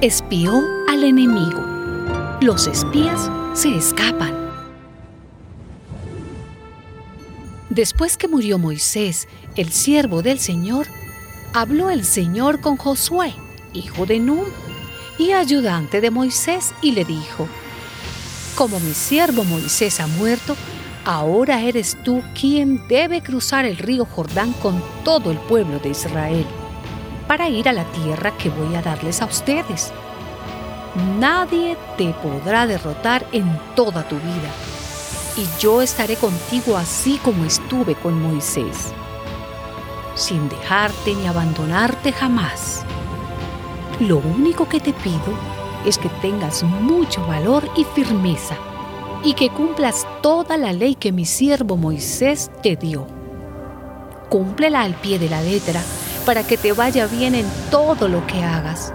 espió al enemigo. Los espías se escapan. Después que murió Moisés, el siervo del Señor, habló el Señor con Josué, hijo de Nun, y ayudante de Moisés, y le dijo, Como mi siervo Moisés ha muerto, ahora eres tú quien debe cruzar el río Jordán con todo el pueblo de Israel para ir a la tierra que voy a darles a ustedes. Nadie te podrá derrotar en toda tu vida, y yo estaré contigo así como estuve con Moisés, sin dejarte ni abandonarte jamás. Lo único que te pido es que tengas mucho valor y firmeza, y que cumplas toda la ley que mi siervo Moisés te dio. Cúmplela al pie de la letra para que te vaya bien en todo lo que hagas.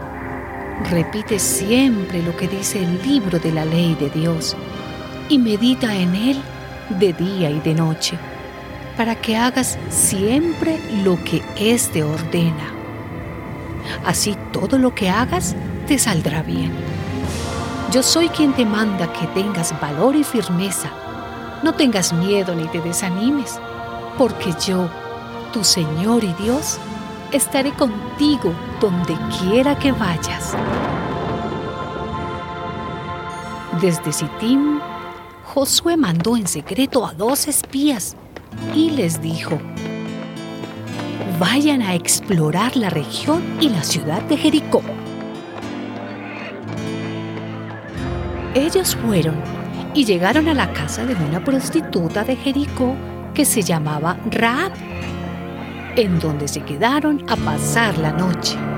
Repite siempre lo que dice el libro de la ley de Dios y medita en él de día y de noche, para que hagas siempre lo que éste ordena. Así todo lo que hagas te saldrá bien. Yo soy quien te manda que tengas valor y firmeza. No tengas miedo ni te desanimes, porque yo, tu Señor y Dios, estaré contigo donde quiera que vayas. Desde Sittim, Josué mandó en secreto a dos espías y les dijo, vayan a explorar la región y la ciudad de Jericó. Ellos fueron y llegaron a la casa de una prostituta de Jericó que se llamaba Raab en donde se quedaron a pasar la noche.